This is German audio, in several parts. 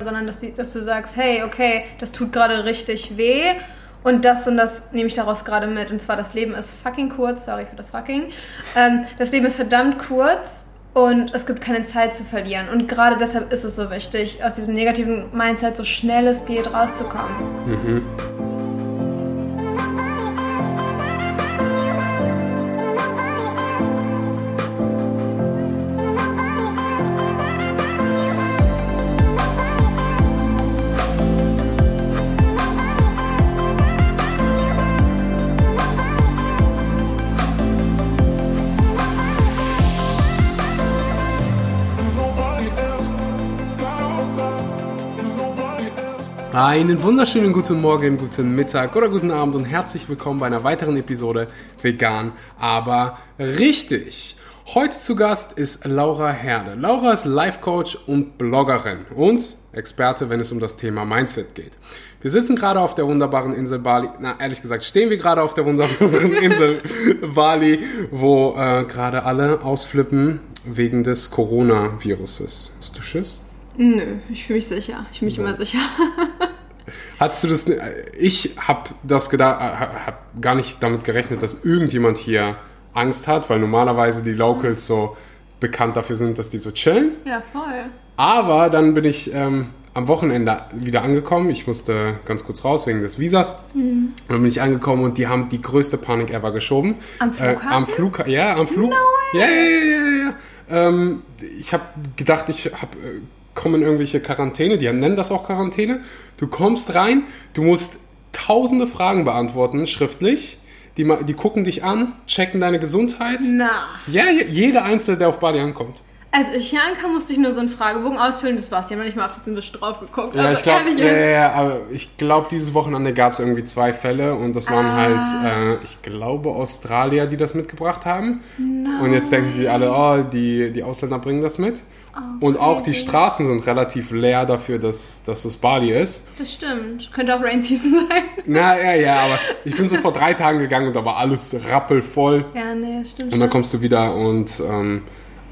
sondern dass, sie, dass du sagst, hey, okay, das tut gerade richtig weh und das und das nehme ich daraus gerade mit. Und zwar, das Leben ist fucking kurz, sorry für das fucking. Ähm, das Leben ist verdammt kurz und es gibt keine Zeit zu verlieren. Und gerade deshalb ist es so wichtig, aus diesem negativen Mindset so schnell es geht rauszukommen. Mhm. Einen wunderschönen guten Morgen, guten Mittag oder guten Abend und herzlich willkommen bei einer weiteren Episode Vegan, aber richtig. Heute zu Gast ist Laura Herde. Laura ist Life Coach und Bloggerin und Experte, wenn es um das Thema Mindset geht. Wir sitzen gerade auf der wunderbaren Insel Bali. Na, ehrlich gesagt, stehen wir gerade auf der wunderbaren Insel Bali, wo äh, gerade alle ausflippen wegen des Coronaviruses. Hast du Schiss? Nö, ich fühle mich sicher. Ich fühle mich so. immer sicher. Hattest du das? Ich habe das gedacht, äh, habe gar nicht damit gerechnet, dass irgendjemand hier Angst hat, weil normalerweise die Locals so bekannt dafür sind, dass die so chillen. Ja, voll. Aber dann bin ich ähm, am Wochenende wieder angekommen. Ich musste ganz kurz raus wegen des Visas. Mhm. Und dann bin ich angekommen und die haben die größte Panik ever geschoben. Am Flughafen? Äh, am Flug, ja, am Flug. No way. Ja, ja, ja, ja, ja. Ähm, ich habe gedacht, ich habe äh, kommen irgendwelche Quarantäne, die nennen das auch Quarantäne. Du kommst rein, du musst tausende Fragen beantworten, schriftlich. Die, die gucken dich an, checken deine Gesundheit. Na. Ja, jeder Einzelne, der auf Bali ankommt. Als ich hier ankam, musste ich nur so einen Fragebogen ausfüllen, das war's. Die haben noch nicht mal auf das ein drauf geguckt. Ja, also, ich glaube, ja, ja, aber ich glaube, dieses Wochenende gab es irgendwie zwei Fälle und das waren ah. halt, äh, ich glaube, Australier, die das mitgebracht haben. No und jetzt denken die alle, oh, die, die Ausländer bringen das mit. Oh, und auch die Straßen sind relativ leer dafür, dass, dass es Bali ist. Das stimmt. Könnte auch Rain Season sein. Na, ja, ja, aber ich bin so vor drei Tagen gegangen und da war alles rappelvoll. Ja, nee, stimmt. Und dann kommst du wieder und ähm,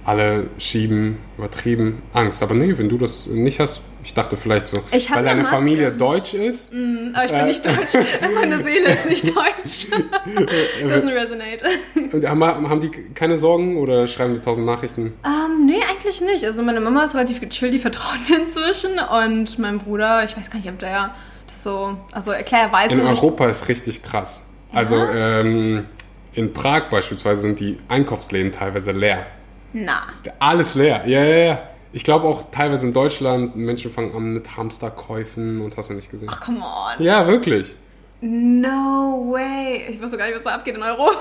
alle schieben übertrieben Angst. Aber nee, wenn du das nicht hast, ich dachte vielleicht so, weil deine Maske. Familie deutsch ist. Mm, aber ich bin äh, nicht deutsch. Meine Seele ist nicht deutsch. Doesn't resonate. Und haben, haben die keine Sorgen oder schreiben die tausend Nachrichten? Um, ähm, nee, eigentlich nicht. Also meine Mama ist relativ gechillt, die vertraut mir inzwischen. Und mein Bruder, ich weiß gar nicht, ob der das so, also klar, er weiß In Europa ist richtig krass. Ja? Also ähm, in Prag beispielsweise sind die Einkaufsläden teilweise leer. Na. Alles leer, ja, ja, ja. Ich glaube auch teilweise in Deutschland, Menschen fangen an mit Hamsterkäufen und hast du nicht gesehen. Ach, come on. Ja, wirklich. No way. Ich wusste gar nicht, was da abgeht in Europa.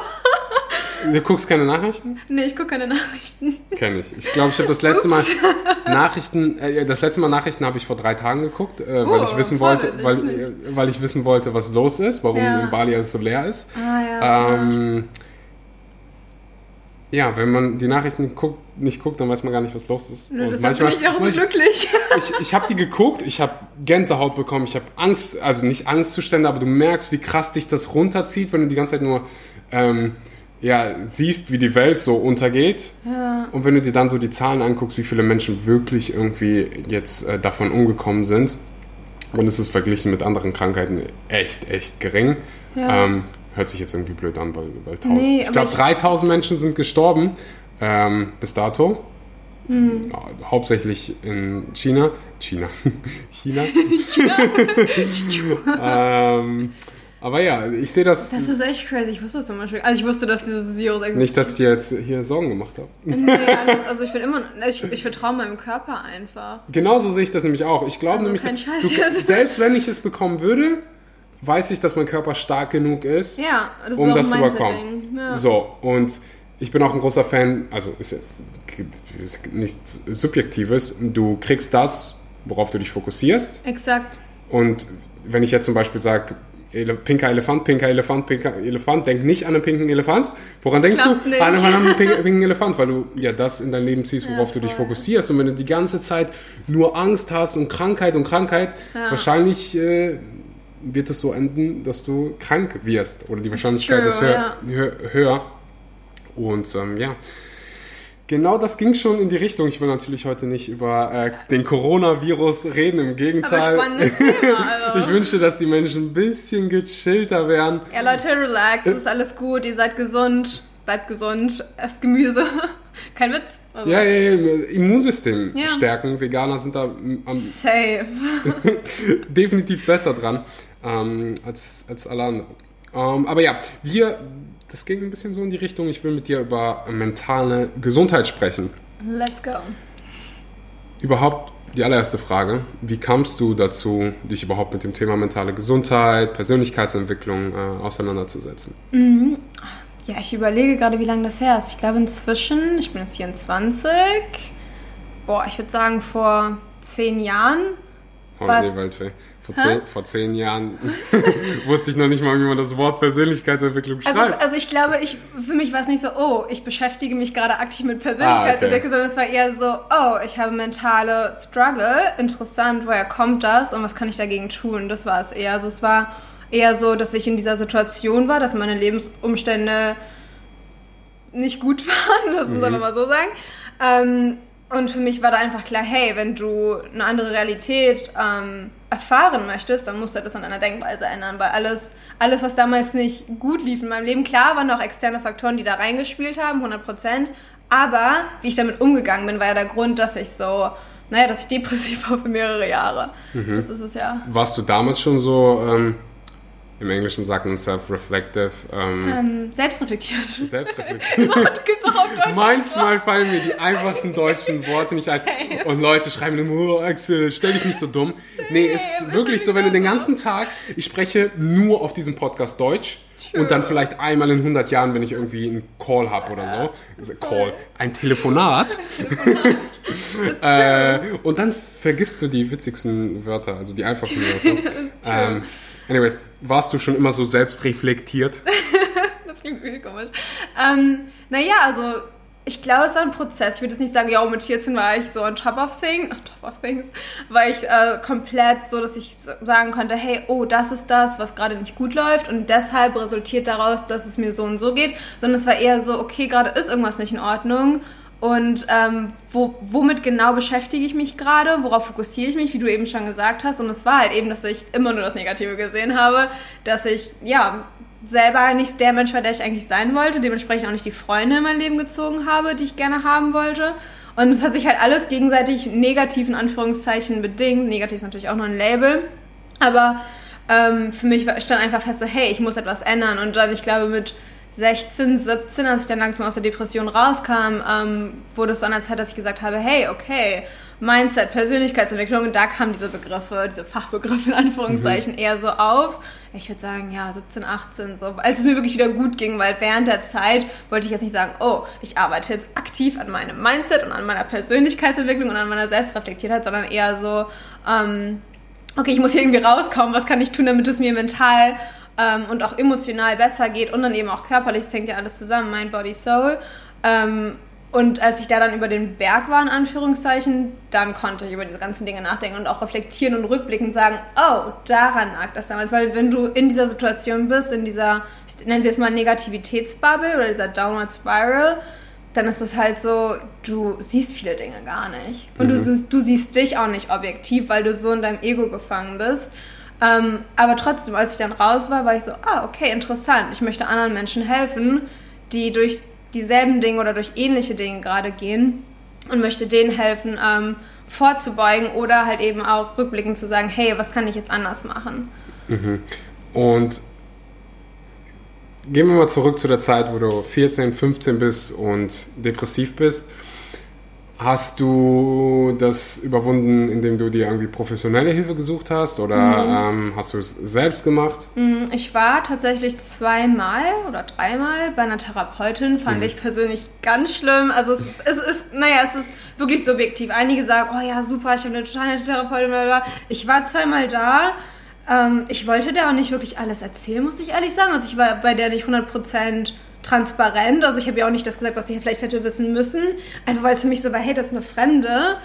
Du guckst keine Nachrichten? Nee, ich gucke keine Nachrichten. Kenn ich. Ich glaube, ich habe das letzte Mal Nachrichten, äh, das letzte Mal Nachrichten habe ich vor drei Tagen geguckt, äh, weil oh, ich wissen wollte, weil, weil ich wissen wollte, was los ist, warum ja. in Bali alles so leer ist. Ah, ja, ähm, ja, wenn man die Nachrichten nicht guckt, nicht guckt, dann weiß man gar nicht, was los ist. Nö, und manchmal bin ich auch so glücklich. Ich, ich habe die geguckt, ich habe Gänsehaut bekommen, ich habe Angst, also nicht Angstzustände, aber du merkst, wie krass dich das runterzieht, wenn du die ganze Zeit nur ähm, ja, siehst, wie die Welt so untergeht. Ja. Und wenn du dir dann so die Zahlen anguckst, wie viele Menschen wirklich irgendwie jetzt äh, davon umgekommen sind, dann ist es verglichen mit anderen Krankheiten echt, echt gering. Ja. Ähm, hört sich jetzt irgendwie blöd an, weil, weil nee, ich glaube 3000 Menschen sind gestorben ähm, bis dato. Mhm. Hauptsächlich in China. China. China. China. ähm, aber ja, ich sehe das. Das ist echt crazy. Ich wusste das zum Beispiel. Also ich wusste, dass dieses Virus existiert. Nicht, dass ich dir jetzt hier Sorgen gemacht habe. Nee, also ich will immer, ich, ich vertraue meinem Körper einfach. Genauso sehe ich das nämlich auch. Ich glaube also nämlich, du, selbst wenn ich es bekommen würde, weiß ich, dass mein Körper stark genug ist, ja, das um das zu überkommen. Ja. So, und ich bin auch ein großer Fan, also ist, ist nichts Subjektives, du kriegst das, worauf du dich fokussierst. Exakt. Und wenn ich jetzt zum Beispiel sage, Ele pinker Elefant, pinker Elefant, pinker Elefant, denk nicht an einen pinken Elefant. Woran denkst Klappt du? Nicht. An einen pinken, pinken Elefant, weil du ja das in dein Leben ziehst, worauf ja, du dich fokussierst. Und wenn du die ganze Zeit nur Angst hast und Krankheit und Krankheit, ja. wahrscheinlich äh, wird es so enden, dass du krank wirst oder die Wahrscheinlichkeit true, ist höher. Ja. höher. Und ähm, ja, Genau das ging schon in die Richtung. Ich will natürlich heute nicht über äh, den Coronavirus reden, im Gegenteil. Aber spannendes Thema, also. ich wünsche, dass die Menschen ein bisschen gechillter wären. Ja, Leute, relax, es ist alles gut, ihr seid gesund, bleibt gesund, esst Gemüse. Kein Witz. Also, Ja, ja, ja, Immunsystem Ja. stärken. Veganer sind da am, Safe. definitiv besser dran ähm, als, als alle anderen. Ähm, aber ja, wir, das ging ein bisschen so in die Richtung. Ich will mit dir über mentale Gesundheit sprechen. Let's go. Überhaupt die allererste Frage, wie kamst du dazu, dich überhaupt mit dem Thema mentale Gesundheit, Persönlichkeitsentwicklung äh, auseinanderzusetzen? Ja, ich überlege gerade, wie lange das her ist. Ich glaube inzwischen, ich bin jetzt 24. Boah, ich würde sagen vor zehn Jahren. Oh, Was? nee, Waldfee. Vor zehn, vor zehn Jahren wusste ich noch nicht mal, wie man das Wort Persönlichkeitsentwicklung schreibt. Also, also ich glaube, ich, für mich war es nicht so, oh, ich beschäftige mich gerade aktiv mit Persönlichkeitsentwicklung, sondern es war eher so, oh, ich habe mentale Struggle. Interessant, woher kommt das und was kann ich dagegen tun? Das war es eher. Also es war eher so, dass ich in dieser Situation war, dass meine Lebensumstände nicht gut waren, lass uns einfach mal so sagen. Ähm, und für mich war da einfach klar, hey, wenn du eine andere Realität ähm, erfahren möchtest, dann musst du etwas an deiner Denkweise ändern, weil alles, alles, was damals nicht gut lief in meinem Leben, klar waren auch externe Faktoren, die da reingespielt haben, 100 Prozent, aber wie ich damit umgegangen bin, war ja der Grund, dass ich so, naja, dass ich depressiv war für mehrere Jahre. Das ist es ja. Warst du damals schon so, ähm, im Englischen sagt man self-reflective, ähm, Ähm, selbstreflektiert. selbstreflektiv? Das gibt's auch auf Deutsch. Manchmal fallen mir die einfachsten deutschen Worte nicht ein. Und Leute schreiben immer, oh, Axel, stell dich nicht so dumm. Nee, ist wirklich so, wenn du den ganzen Tag, ich spreche nur auf diesem Podcast Deutsch und dann vielleicht einmal in 100 Jahren, wenn ich irgendwie einen Call habe oder so. Ein Call, ein Telefonat. äh, und dann vergisst du die witzigsten Wörter, also die einfachsten Wörter. ähm, anyways, warst du schon immer so selbstreflektiert? Das klingt irgendwie komisch. Ähm, naja, also ich glaube, es war ein Prozess. Ich würde jetzt nicht sagen, ja, mit 14 war ich so on top of things, on top of things, war ich äh, komplett so, dass ich sagen konnte, hey, oh, das ist das, was gerade nicht gut läuft und deshalb resultiert daraus, dass es mir so und so geht, sondern es war eher so, okay, gerade ist irgendwas nicht in Ordnung und ähm, wo, womit genau beschäftige ich mich gerade, worauf fokussiere ich mich, wie du eben schon gesagt hast und es war halt eben, dass ich immer nur das Negative gesehen habe, dass ich, ja, selber nicht der Mensch war, der ich eigentlich sein wollte, dementsprechend auch nicht die Freunde in mein Leben gezogen habe, die ich gerne haben wollte. Und es hat sich halt alles gegenseitig negativ in Anführungszeichen bedingt. Negativ ist natürlich auch nur ein Label. Aber ähm, für mich stand einfach fest so, hey, ich muss etwas ändern. Und dann, ich glaube, mit 16, 17, als ich dann langsam aus der Depression rauskam, ähm, wurde es so an der Zeit, dass ich gesagt habe, hey, okay, Mindset, Persönlichkeitsentwicklung, und da kamen diese Begriffe, diese Fachbegriffe in Anführungszeichen eher so auf. Ich würde sagen, ja, 17, 18, so, als es mir wirklich wieder gut ging, weil während der Zeit wollte ich jetzt nicht sagen, oh, ich arbeite jetzt aktiv an meinem Mindset und an meiner Persönlichkeitsentwicklung und an meiner Selbstreflektiertheit, sondern eher so, ähm, okay, ich muss hier irgendwie rauskommen, was kann ich tun, damit es mir mental ähm, und auch emotional besser geht und dann eben auch körperlich, das hängt ja alles zusammen, Mind, Body, Soul. Ähm, und als ich da dann über den Berg war, in Anführungszeichen, dann konnte ich über diese ganzen Dinge nachdenken und auch reflektieren und rückblickend sagen, oh, daran lag das damals. Weil wenn du in dieser Situation bist, in dieser, ich nenne sie jetzt mal Negativitätsbubble oder dieser Downward Spiral, dann ist es halt so, du siehst viele Dinge gar nicht. Und du, siehst, du siehst dich auch nicht objektiv, weil du so in deinem Ego gefangen bist. Ähm, aber trotzdem, als ich dann raus war, war ich so, ah, okay, interessant. Ich möchte anderen Menschen helfen, die durch dieselben Dinge oder durch ähnliche Dinge gerade gehen und möchte denen helfen, ähm, vorzubeugen oder halt eben auch rückblickend zu sagen, hey, was kann ich jetzt anders machen? Und gehen wir mal zurück zu der Zeit, wo du 14, 15 bist und depressiv bist. Hast du das überwunden, indem du dir irgendwie professionelle Hilfe gesucht hast oder ähm, hast du es selbst gemacht? Mm, Ich war tatsächlich zweimal oder dreimal bei einer Therapeutin, fand ich persönlich ganz schlimm. Also es, es ist, naja, es ist wirklich subjektiv. Einige sagen, oh ja, super, ich habe eine total nette Therapeutin, bla bla. bla. Ich war zweimal da. Ähm, ich wollte der auch nicht wirklich alles erzählen, muss ich ehrlich sagen. Also ich war bei der nicht 100% transparent. Also ich habe ja auch nicht das gesagt, was ich vielleicht hätte wissen müssen. Einfach weil es für mich so war, hey, das ist eine Fremde.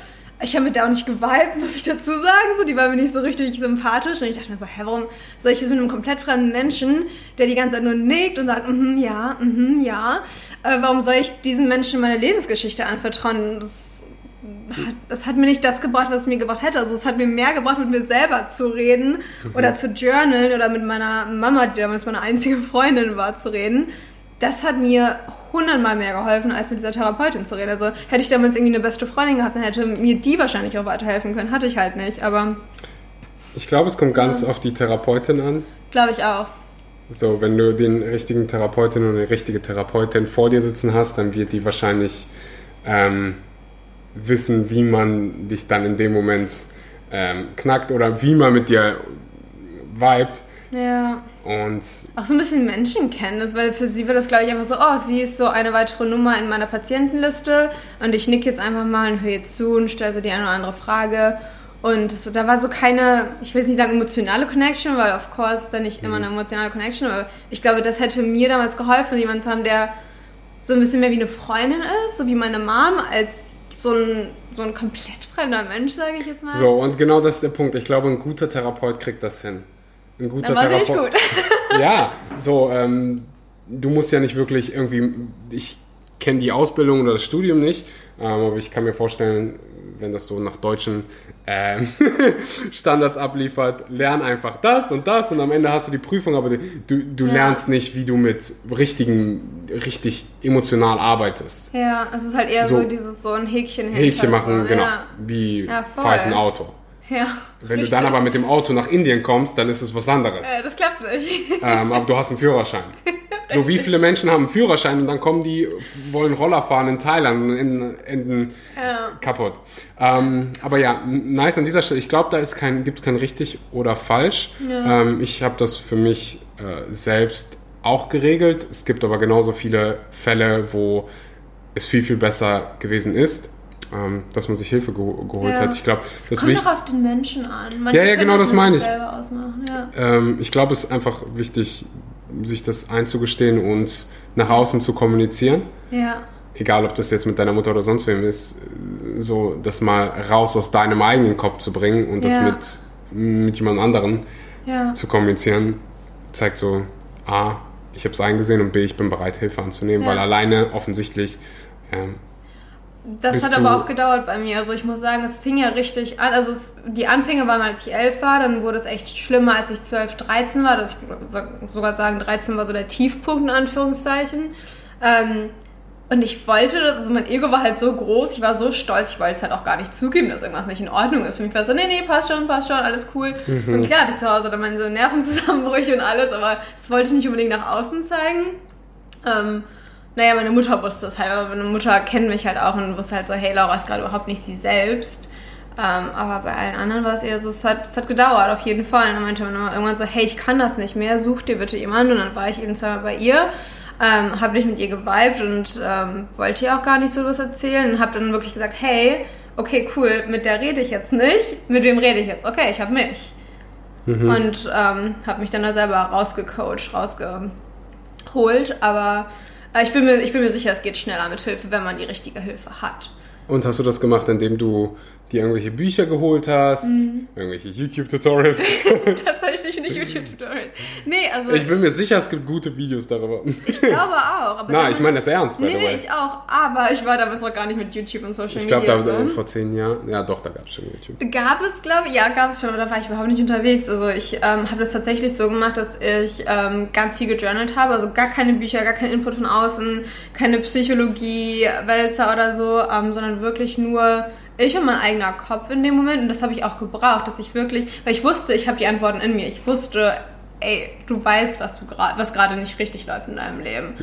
ich habe mit der auch nicht geweibt, muss ich dazu sagen. So, die war mir nicht so richtig sympathisch. Und ich dachte mir so, hä, warum soll ich jetzt mit einem komplett fremden Menschen, der die ganze Zeit nur nickt und sagt, mhm, ja, mhm, ja, äh, warum soll ich diesen Menschen meine Lebensgeschichte anvertrauen? Das hat, das hat mir nicht das gebracht, was es mir gebracht hätte. Also es hat mir mehr gebracht, mit mir selber zu reden Mhm. oder zu journalen oder mit meiner Mama, die damals meine einzige Freundin war, zu reden. Das hat mir hundertmal mehr geholfen, als mit dieser Therapeutin zu reden. Also hätte ich damals irgendwie eine beste Freundin gehabt, dann hätte mir die wahrscheinlich auch weiterhelfen können. Hatte ich halt nicht, aber Ich glaube, es kommt ganz auf die Therapeutin an. glaube ich auch. So, wenn du den richtigen Therapeutin oder die richtige Therapeutin vor dir sitzen hast, dann wird die wahrscheinlich ähm, wissen, wie man dich dann in dem Moment ähm, knackt oder wie man mit dir vibet. Ja. Und Auch so ein bisschen Menschenkenntnis, weil für sie war das, glaube ich, einfach so, oh, sie ist so eine weitere Nummer in meiner Patientenliste und ich nick jetzt einfach mal und höre ihr zu und stelle so die eine oder andere Frage. Und so, da war so keine, ich will jetzt nicht sagen emotionale Connection, weil of course ist da nicht immer eine emotionale Connection, aber ich glaube, das hätte mir damals geholfen, jemanden zu haben, der so ein bisschen mehr wie eine Freundin ist, so wie meine Mom, als so ein, so ein komplett fremder Mensch, sage ich jetzt mal. so, und genau das ist der Punkt. Ich glaube, ein guter Therapeut kriegt das hin. Ein guter Therapeut. gut. Ja, so, ähm, du musst ja nicht wirklich irgendwie, ich kenne die Ausbildung oder das Studium nicht, ähm, aber ich kann mir vorstellen, wenn das so nach deutschen ähm, Standards abliefert, lern einfach das und das und am Ende hast du die Prüfung, aber du, du Ja. lernst nicht, wie du mit richtigen, richtig emotional arbeitest. Ja, es ist halt eher so, So. dieses so ein Häkchen hinter. Häkchen machen, so, genau, Ja. wie Ja, fahre ich ein Auto. Ja Wenn richtig. du dann aber mit dem Auto nach Indien kommst, dann ist es was anderes. Äh, das klappt nicht. ähm, aber du hast einen Führerschein. So wie viele Menschen haben einen Führerschein und dann kommen die, wollen Roller fahren in Thailand und enden, enden ja. kaputt. Ähm, aber ja, nice an dieser Stelle. Ich glaube, da ist kein, gibt es kein richtig oder falsch. Ähm, ich habe das für mich äh, selbst auch geregelt. Es gibt aber genauso viele Fälle, wo es viel, viel besser gewesen ist, ähm, dass man sich Hilfe geho geholt Ja. hat. Ich glaube, das Kommt doch auf den Menschen an. Manche Ja, ja, genau das mit meine ich. Selber ausmachen. Ja. Ähm, ich glaube, es ist einfach wichtig, sich das einzugestehen und nach außen zu kommunizieren. ja. Egal, ob das jetzt mit deiner Mutter oder sonst wem ist, so das mal raus aus deinem eigenen Kopf zu bringen und das mit, mit jemand anderen zu kommunizieren, zeigt so, A, ich habe es eingesehen und B, ich bin bereit, Hilfe anzunehmen, weil alleine offensichtlich ähm, Das hat aber auch gedauert bei mir. Also ich muss sagen, es fing ja richtig an. Also es, die Anfänge waren, als ich elf war. Dann wurde es echt schlimmer, als ich 12, 13 war. Das, ich würde sogar sagen, 13 war so der Tiefpunkt in Anführungszeichen. Ähm, und ich wollte also mein Ego war halt so groß, ich war so stolz, ich wollte es halt auch gar nicht zugeben, dass irgendwas nicht in Ordnung ist. Für mich war so, nee, nee, passt schon, passt schon, alles cool. Und klar hatte ich zu Hause dann meine so Nervenzusammenbrüche und alles, aber das wollte ich nicht unbedingt nach außen zeigen. Ähm, naja, meine Mutter wusste es halt, aber meine Mutter kennt mich halt auch und wusste halt so, hey, Laura ist gerade überhaupt nicht sie selbst. Ähm, aber bei allen anderen war es eher so, es hat, es hat gedauert, auf jeden Fall. Und dann meinte man immer irgendwann so, hey, ich kann das nicht mehr, such dir bitte jemanden. Und dann war ich eben zweimal bei ihr, ähm, habe mich mit ihr geweibt und ähm, wollte ihr auch gar nicht so was erzählen und habe dann wirklich gesagt, hey, okay, cool, mit der rede ich jetzt nicht. Mit wem rede ich jetzt? Okay, ich habe mich. Und ähm, habe mich dann da selber rausgecoacht, rausgeholt. Aber ich, bin mir, ich bin mir sicher, es geht schneller mit Hilfe, wenn man die richtige Hilfe hat. Und hast du das gemacht, indem du dir irgendwelche Bücher geholt hast, Mhm. irgendwelche YouTube-Tutorials? Tatsächlich nicht YouTube-Tutorials. Nee, also ich bin mir sicher, es gibt gute Videos darüber. ich glaube auch. Aber Na, ich meine das ernst, by Nee, nee, ich auch. Aber ich war damals noch gar nicht mit YouTube und Social Ich glaube, Media. da so. vor zehn Jahren, ja doch, da gab es schon YouTube. Gab es, glaube ich, ja, gab es schon, aber da war ich überhaupt nicht unterwegs. Also ich ähm, habe das tatsächlich so gemacht, dass ich ähm, ganz viel gejournalt habe, also gar keine Bücher, gar kein Input von außen, keine Psychologie, Wälzer oder so, ähm, sondern wirklich nur ich und mein eigener Kopf in dem Moment. Und das habe ich auch gebraucht, dass ich wirklich, weil ich wusste, ich habe die Antworten in mir. Ich wusste, ey, du weißt, was du gerade, was gerade nicht richtig läuft in deinem Leben.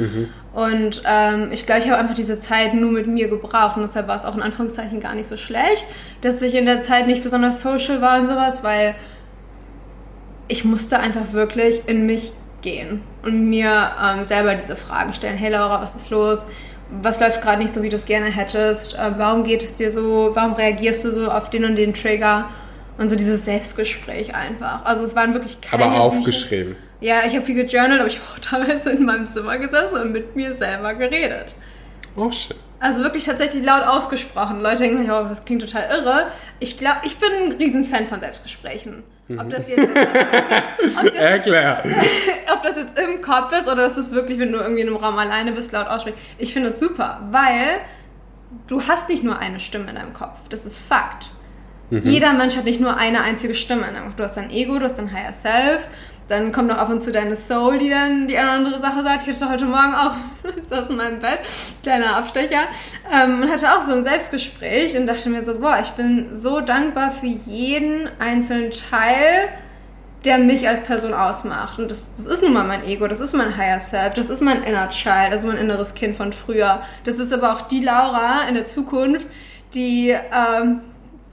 Und ähm, ich glaube, ich habe einfach diese Zeit nur mit mir gebraucht und deshalb war es auch in Anführungszeichen gar nicht so schlecht, dass ich in der Zeit nicht besonders social war und sowas, weil ich musste einfach wirklich in mich gehen und mir ähm, selber diese Fragen stellen. Hey Laura, was ist los? Was läuft gerade nicht so, wie du es gerne hättest? Äh, warum geht es dir so? Warum reagierst du so auf den und den Trigger? Und so dieses Selbstgespräch einfach. Also es waren wirklich keine Aber aufgeschrieben. Ja, ich habe viel gejournalt, aber ich habe auch teilweise in meinem Zimmer gesessen und mit mir selber geredet. Oh shit. Also wirklich tatsächlich laut ausgesprochen. Leute denken, oh, das klingt total irre. Ich glaube, ich bin ein Riesenfan von Selbstgesprächen. Ob das jetzt, ob das jetzt, ob das Erklär. Ob das jetzt im Kopf ist oder dass du es wirklich, wenn du irgendwie in einem Raum alleine bist, laut aussprichst. Ich finde es super, weil du hast nicht nur eine Stimme in deinem Kopf. Das ist Fakt. Jeder Mensch hat nicht nur eine einzige Stimme in deinem Kopf. Du hast dein Ego, du hast dein Higher Self. Dann kommt noch ab und zu deine Soul, die dann die eine oder andere Sache sagt. Ich hatte heute Morgen auch, saß in meinem Bett, kleiner Abstecher, ähm, und hatte auch so ein Selbstgespräch und dachte mir so, boah, ich bin so dankbar für jeden einzelnen Teil, der mich als Person ausmacht. Und das, das ist nun mal mein Ego, das ist mein Higher Self, das ist mein Inner Child, also mein inneres Kind von früher. Das ist aber auch die Laura in der Zukunft, die, ähm,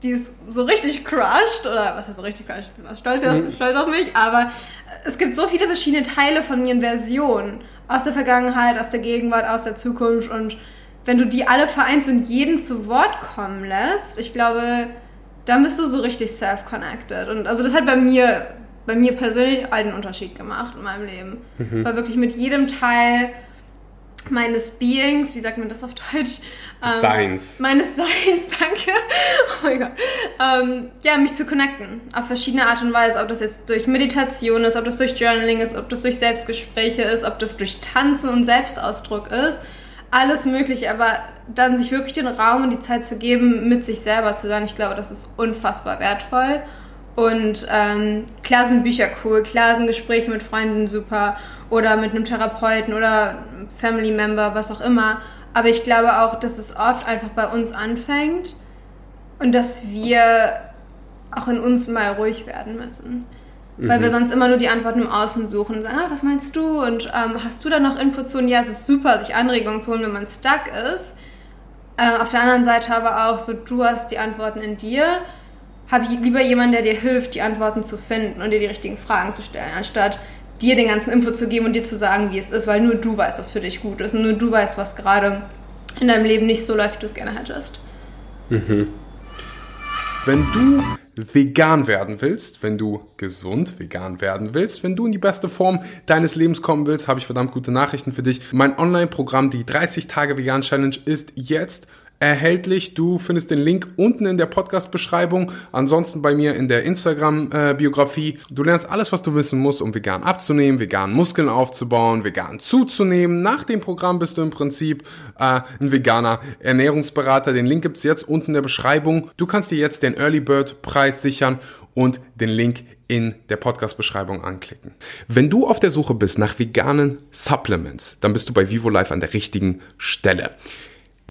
die ist so richtig crushed, oder was heißt so richtig crushed? Ich bin stolz, Mhm. stolz auf mich, aber es gibt so viele verschiedene Teile von mir in Versionen. Aus der Vergangenheit, aus der Gegenwart, aus der Zukunft. Und wenn du die alle vereinst und jeden zu Wort kommen lässt, ich glaube, dann bist du so richtig self-connected. Und also das hat bei mir, bei mir persönlich all den Unterschied gemacht in meinem Leben. Weil wirklich mit jedem Teil meines Beings, wie sagt man das auf Deutsch? Ähm, Seins. Meines Seins, danke. Oh mein Gott. Ähm, ja, mich zu connecten. Auf verschiedene Art und Weise. Ob das jetzt durch Meditation ist, ob das durch Journaling ist, ob das durch Selbstgespräche ist, ob das durch Tanzen und Selbstausdruck ist. Alles mögliche, aber dann sich wirklich den Raum und die Zeit zu geben, mit sich selber zu sein, ich glaube, das ist unfassbar wertvoll. Und ähm, klar sind Bücher cool, klar sind Gespräche mit Freunden super oder mit einem Therapeuten oder Family Member, was auch immer. Aber ich glaube auch, dass es oft einfach bei uns anfängt und dass wir auch in uns mal ruhig werden müssen. Weil wir sonst immer nur die Antworten im Außen suchen und sagen, ah, was meinst du? Und ähm, hast du da noch Input zu? Und ja, es ist super, sich Anregungen zu holen, wenn man stuck ist. Äh, auf der anderen Seite aber auch so, du hast die Antworten in dir. Ich lieber jemanden, der dir hilft, die Antworten zu finden und dir die richtigen Fragen zu stellen, anstatt dir den ganzen Input zu geben und dir zu sagen, wie es ist, weil nur du weißt, was für dich gut ist und nur du weißt, was gerade in deinem Leben nicht so läuft, wie du es gerne hättest. Wenn du vegan werden willst, wenn du gesund vegan werden willst, wenn du in die beste Form deines Lebens kommen willst, habe ich verdammt gute Nachrichten für dich. Mein Online-Programm, die 30 Tage Vegan Challenge, ist jetzt erhältlich. Du findest den Link unten in der Podcast-Beschreibung, ansonsten bei mir in der Instagram-Biografie. Du lernst alles, was du wissen musst, um vegan abzunehmen, vegan Muskeln aufzubauen, vegan zuzunehmen. Nach dem Programm bist du im Prinzip äh, ein veganer Ernährungsberater. Den Link gibt's jetzt unten in der Beschreibung. Du kannst dir jetzt den Early Bird Preis sichern und den Link in der Podcast-Beschreibung anklicken. Wenn du auf der Suche bist nach veganen Supplements, dann bist du bei Vivo Life an der richtigen Stelle.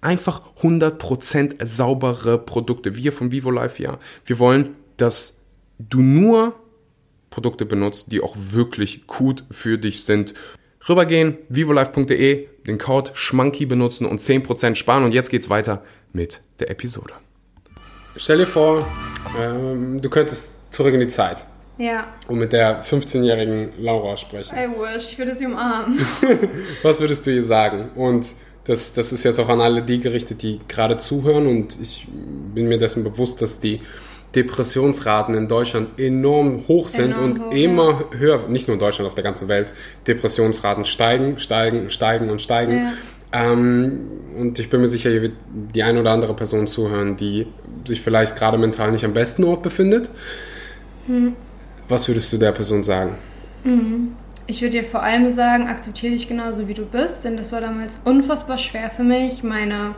einfach 100% saubere Produkte. Wir von Vivo Life, ja, wir wollen, dass du nur Produkte benutzt, die auch wirklich gut für dich sind. Rübergehen, vivolife.de, den Code SCHMANKY benutzen und 10% sparen. Und jetzt geht's weiter mit der Episode. Stell dir vor, ähm, du könntest zurück in die Zeit Ja, und mit der 15-jährigen Laura sprechen. I wish, ich würde sie umarmen. Was würdest du ihr sagen? Und das, das ist jetzt auch an alle die gerichtet, die gerade zuhören. Und ich bin mir dessen bewusst, dass die Depressionsraten in Deutschland enorm hoch sind Enorm und hoch, immer höher, nicht nur in Deutschland, auf der ganzen Welt, Depressionsraten steigen, steigen, steigen und steigen. Ja. Ähm, und ich bin mir sicher, hier wird die eine oder andere Person zuhören, die sich vielleicht gerade mental nicht am besten Ort befindet. Hm. Was würdest du der Person sagen? Ich würde dir vor allem sagen, akzeptiere dich genauso wie du bist, denn das war damals unfassbar schwer für mich, meine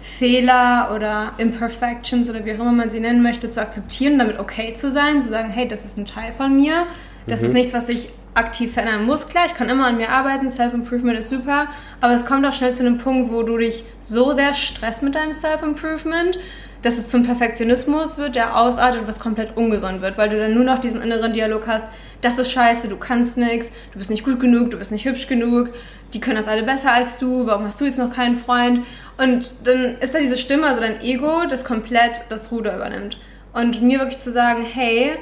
Fehler oder Imperfections oder wie auch immer man sie nennen möchte, zu akzeptieren, damit okay zu sein, zu sagen, hey, das ist ein Teil von mir, das ist nichts, was ich aktiv verändern muss. Klar, ich kann immer an mir arbeiten, Self-Improvement ist super, aber es kommt auch schnell zu einem Punkt, wo du dich so sehr stresst mit deinem Self-Improvement, dass es zum Perfektionismus wird, der ausartet, was komplett ungesund wird, weil du dann nur noch diesen inneren Dialog hast, das ist scheiße, du kannst nichts, du bist nicht gut genug, du bist nicht hübsch genug, die können das alle besser als du, warum hast du jetzt noch keinen Freund? Und dann ist da diese Stimme, also dein Ego, das komplett das Ruder übernimmt. Und mir wirklich zu sagen, hey,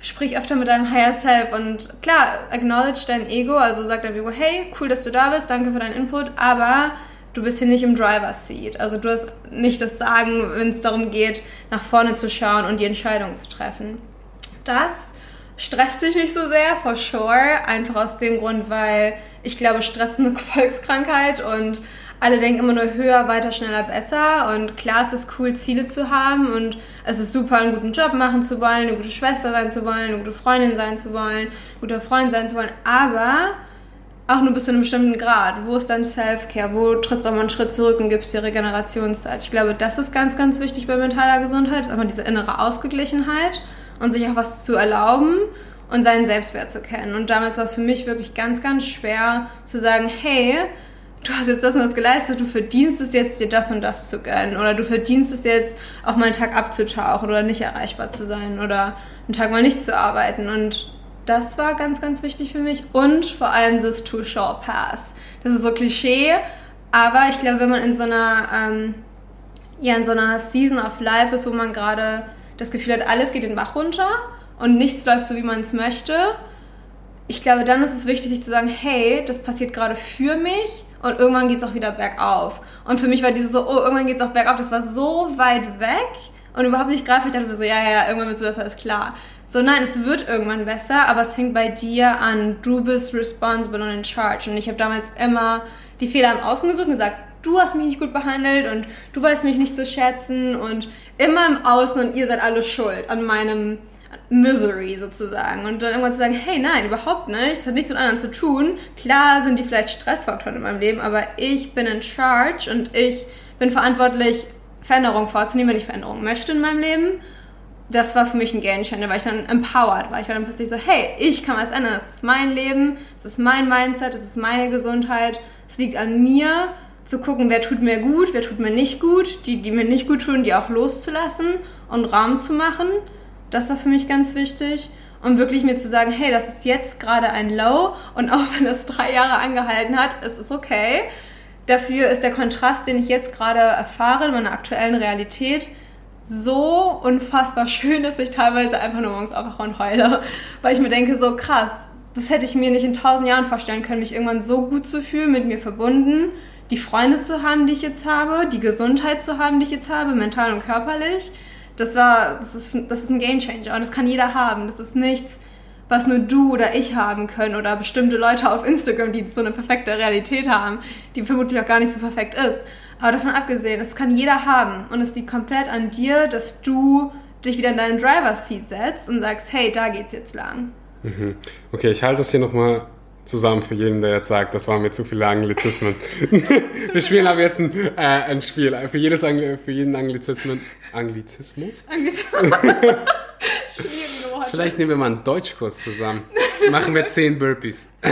sprich öfter mit deinem Higher Self und klar, acknowledge dein Ego, also sag deinem Ego, hey, cool, dass du da bist, danke für deinen Input, aber du bist hier nicht im Driver's Seat. Also du hast nicht das Sagen, wenn es darum geht, nach vorne zu schauen und die Entscheidung zu treffen. Das stresst dich nicht so sehr, for sure. Einfach aus dem Grund, weil ich glaube, Stress ist eine Volkskrankheit und alle denken immer nur höher, weiter, schneller, besser. Und klar, es ist cool, Ziele zu haben und es ist super, einen guten Job machen zu wollen, eine gute Schwester sein zu wollen, eine gute Freundin sein zu wollen, ein guter Freund sein zu wollen. Aber auch nur bis zu einem bestimmten Grad. Wo ist dein Self-Care? Wo trittst du auch mal einen Schritt zurück und gibst dir Regenerationszeit? Ich glaube, das ist ganz, ganz wichtig bei mentaler Gesundheit, ist einfach diese innere Ausgeglichenheit und sich auch was zu erlauben und seinen Selbstwert zu kennen. Und damals war es für mich wirklich ganz, ganz schwer zu sagen, hey, du hast jetzt das und das geleistet, du verdienst es jetzt, dir das und das zu gönnen. Oder du verdienst es jetzt, auch mal einen Tag abzutauchen oder nicht erreichbar zu sein oder einen Tag mal nicht zu arbeiten. Und das war ganz, ganz wichtig für mich. Und vor allem das Too Short Pass. Das ist so Klischee, aber ich glaube, wenn man in so einer, ähm, ja, in so einer Season of Life ist, wo man gerade das Gefühl hat, alles geht den Bach runter und nichts läuft so, wie man es möchte, ich glaube, dann ist es wichtig, sich zu sagen, hey, das passiert gerade für mich und irgendwann geht es auch wieder bergauf. Und für mich war dieses so, oh, irgendwann geht es auch bergauf, das war so weit weg und überhaupt nicht greifbar. Ich dachte mir so, ja, ja, irgendwann wird es besser, ist klar. So, nein, es wird irgendwann besser, aber es fängt bei dir an. Du bist responsible und in charge. Und ich habe damals immer die Fehler im Außen gesucht und gesagt, du hast mich nicht gut behandelt und du weißt mich nicht zu schätzen und immer im Außen und ihr seid alle schuld an meinem Misery sozusagen. Und dann irgendwann zu sagen, hey, nein, überhaupt nicht, das hat nichts mit anderen zu tun. Klar sind die vielleicht Stressfaktoren in meinem Leben, aber ich bin in charge und ich bin verantwortlich, Veränderungen vorzunehmen, wenn ich Veränderungen möchte in meinem Leben das war für mich ein Game Changer, weil ich dann empowered war. Ich war dann plötzlich so, hey, ich kann was ändern. Das ist mein Leben, das ist mein Mindset, das ist meine Gesundheit. Es liegt an mir, zu gucken, wer tut mir gut, wer tut mir nicht gut. Die, die mir nicht gut tun, die auch loszulassen und Raum zu machen. Das war für mich ganz wichtig. Und wirklich mir zu sagen, hey, das ist jetzt gerade ein Low und auch wenn das drei Jahre angehalten hat, ist es okay. Dafür ist der Kontrast, den ich jetzt gerade erfahre in meiner aktuellen Realität, so unfassbar schön, dass ich teilweise einfach nur morgens aufwache und heule. Weil ich mir denke, so krass, das hätte ich mir nicht in tausend Jahren vorstellen können, mich irgendwann so gut zu fühlen, mit mir verbunden, die Freunde zu haben, die ich jetzt habe, die Gesundheit zu haben, die ich jetzt habe, mental und körperlich. Das war, das ist, das ist ein Game Changer und das kann jeder haben. Das ist nichts, was nur du oder ich haben können oder bestimmte Leute auf Instagram, die so eine perfekte Realität haben, die vermutlich auch gar nicht so perfekt ist. Aber davon abgesehen, das kann jeder haben. Und es liegt komplett an dir, dass du dich wieder in deinen Driver's Seat setzt und sagst, hey, da geht's jetzt lang. Mhm. Okay, ich halte das hier nochmal zusammen für jeden, der jetzt sagt, das waren mir zu viele Anglizismen. Wir spielen aber jetzt ein, äh, ein Spiel. Für, jedes Angli für jeden Anglizismen. Anglizismus? Anglizismus. Vielleicht nehmen wir mal einen Deutschkurs zusammen. Machen wir zehn Burpees. Oh,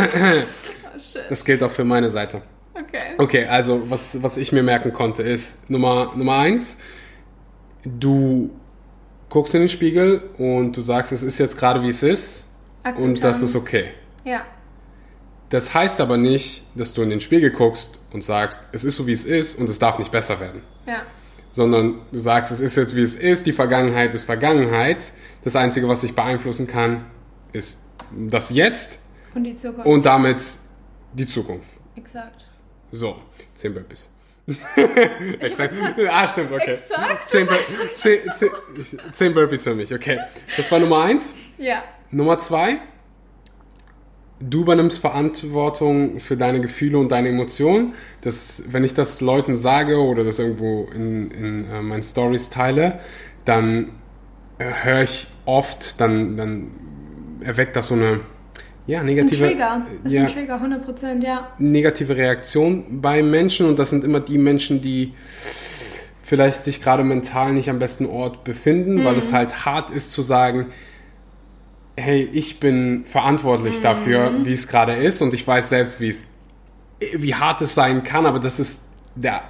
das gilt auch für meine Seite. Okay. Okay, also was, was ich mir merken konnte ist, Nummer, Nummer eins, du guckst in den Spiegel und du sagst, es ist jetzt gerade wie es ist Akzeptanz. und das ist okay. Ja. Das heißt aber nicht, dass du in den Spiegel guckst und sagst, es ist so wie es ist und es darf nicht besser werden. Ja. Sondern du sagst, es ist jetzt wie es ist, die Vergangenheit ist Vergangenheit. Das Einzige, was ich beeinflussen kann, ist das Jetzt und, die Zukunft. und damit die Zukunft. Exakt. So, 10 Burpees. Exakt. Ah, stimmt, okay. Exakt. 10, 10, 10, 10 Burpees für mich, okay. Das war Nummer 1. Ja. Nummer 2. Du übernimmst Verantwortung für deine Gefühle und deine Emotionen. Das, wenn ich das Leuten sage oder das irgendwo in, in uh, meinen Stories teile, dann äh, höre ich oft, dann, dann erweckt das so eine ja, negative, das ist ein Trigger. Das ja, ist ein Trigger, 100 Prozent, ja. Negative Reaktion bei Menschen und das sind immer die Menschen, die vielleicht sich gerade mental nicht am besten Ort befinden, mhm. weil es halt hart ist zu sagen, hey, ich bin verantwortlich mhm. dafür, wie es gerade ist und ich weiß selbst, wie es, wie hart es sein kann, aber das ist der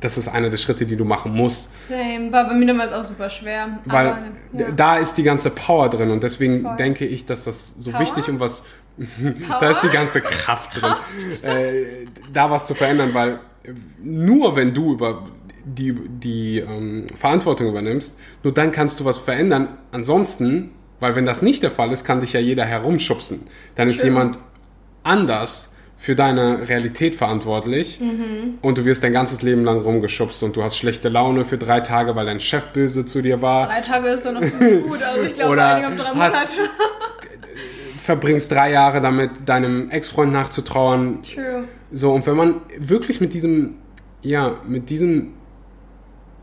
das ist einer der Schritte, die du machen musst. Same. War bei mir damals auch super schwer. Weil Aber, ja. da ist die ganze Power drin und deswegen Voll. denke ich, dass das so Power? wichtig und was. da ist die ganze Kraft drin, Äh, da was zu verändern, weil nur wenn du über die, die ähm, Verantwortung übernimmst, nur dann kannst du was verändern. Ansonsten, weil wenn das nicht der Fall ist, kann dich ja jeder herumschubsen. Dann ist True. jemand anders für deine Realität verantwortlich Mhm. und du wirst dein ganzes Leben lang rumgeschubst und du hast schlechte Laune für drei Tage, weil dein Chef böse zu dir war. Drei Tage ist doch noch gut. Also ich glaube, Oder einige haben drei hast- Monate. Verbringst drei Jahre damit, deinem Ex-Freund nachzutrauern. True. So, und wenn man wirklich mit diesem, ja, mit diesem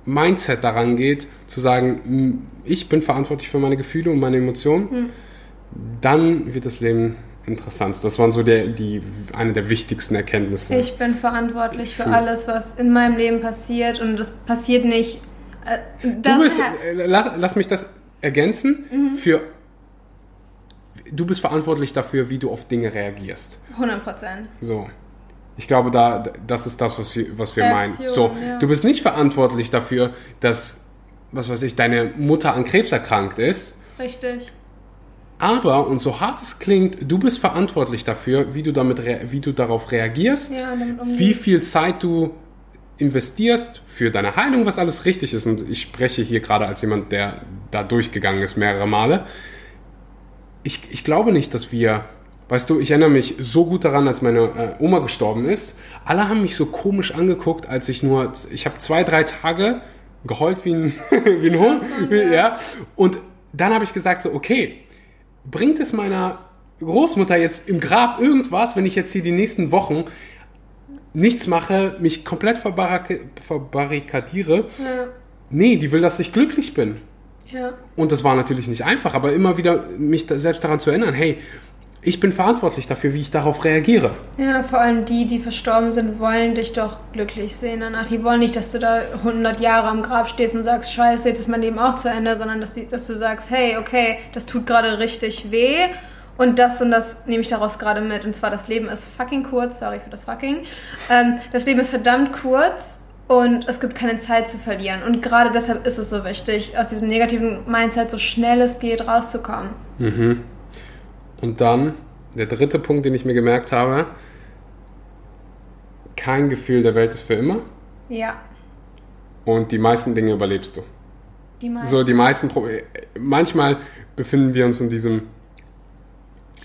Mindset daran geht, zu sagen, "M, ich bin verantwortlich für meine Gefühle und meine Emotionen, Hm. dann wird das Leben interessant. Das waren so der, die, eine der wichtigsten Erkenntnisse. Ich bin verantwortlich für Für- alles, was in meinem Leben passiert. Und das passiert nicht. Äh, das du bist, äh, lass, lass mich das ergänzen, Mhm. für, du bist verantwortlich dafür, wie du auf Dinge reagierst. 100 Prozent. So. Ich glaube, da, das ist das, was wir, was wir meinen. Reaktion, So, ja. du bist nicht verantwortlich dafür, dass, was weiß ich, deine Mutter an Krebs erkrankt ist. Richtig. Aber, und so hart es klingt, du bist verantwortlich dafür, wie du, damit wie du darauf reagierst, Ja, wie viel Zeit du investierst für deine Heilung, was alles richtig ist. Und ich spreche hier gerade als jemand, der da durchgegangen ist mehrere Male. Ich, ich glaube nicht, dass wir, weißt du, ich erinnere mich so gut daran, als meine äh, Oma gestorben ist. Alle haben mich so komisch angeguckt, als ich nur, ich habe zwei, drei Tage geheult wie ein, wie ein Hund. Ja. Und dann habe ich gesagt so, okay, bringt es meiner Großmutter jetzt im Grab irgendwas, wenn ich jetzt hier die nächsten Wochen nichts mache, mich komplett verbarrikadiere? Ja. Nee, die will, dass ich glücklich bin. Ja. Und das war natürlich nicht einfach, aber immer wieder mich da selbst daran zu erinnern, hey, ich bin verantwortlich dafür, wie ich darauf reagiere. Ja, vor allem die, die verstorben sind, wollen dich doch glücklich sehen danach. Die wollen nicht, dass du da 100 Jahre am Grab stehst und sagst, scheiße, jetzt ist mein Leben auch zu Ende, sondern dass, sie, dass du sagst, hey, okay, das tut gerade richtig weh und das und das nehme ich daraus gerade mit. Und zwar, das Leben ist fucking kurz, sorry für das fucking. Ähm, das Leben ist verdammt kurz und es gibt keine Zeit zu verlieren. Und gerade deshalb ist es so wichtig, aus diesem negativen Mindset so schnell es geht rauszukommen. Und dann der dritte Punkt, den ich mir gemerkt habe, kein Gefühl der Welt ist für immer Ja, und die meisten Dinge überlebst du. die meisten. So, die meisten Probleme. Manchmal befinden wir uns in diesem.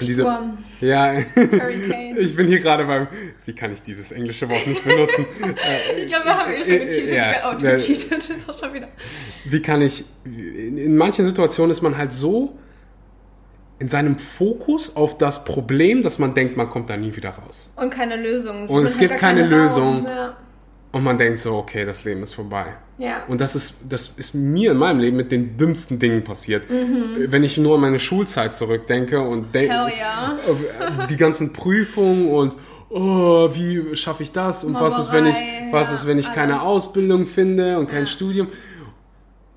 In diesem Sturm. ja, Hurricane. ich bin hier gerade beim. Wie kann ich dieses englische Wort nicht benutzen? Ich glaube, wir haben eh schon Äh, gecheatet. ja, oh, du ja. gecheatet ist auch schon wieder. Wie kann ich. In, in manchen Situationen ist man halt so in seinem Fokus auf das Problem, dass man denkt, man kommt da nie wieder raus. Und keine Lösung. Und es hat gibt keine keinen Lösung. Raum. Ja. Und man denkt so, okay, das Leben ist vorbei. ja. Und das ist, das ist mir in meinem Leben mit den dümmsten Dingen passiert. Wenn ich nur an meine Schulzeit zurückdenke und denke, Mhm. Ja. die ganzen Prüfungen und oh, wie schaffe ich das und was ist, wenn ich, Mauerei, was ja, ist, wenn ich keine Ausbildung finde und kein Studium.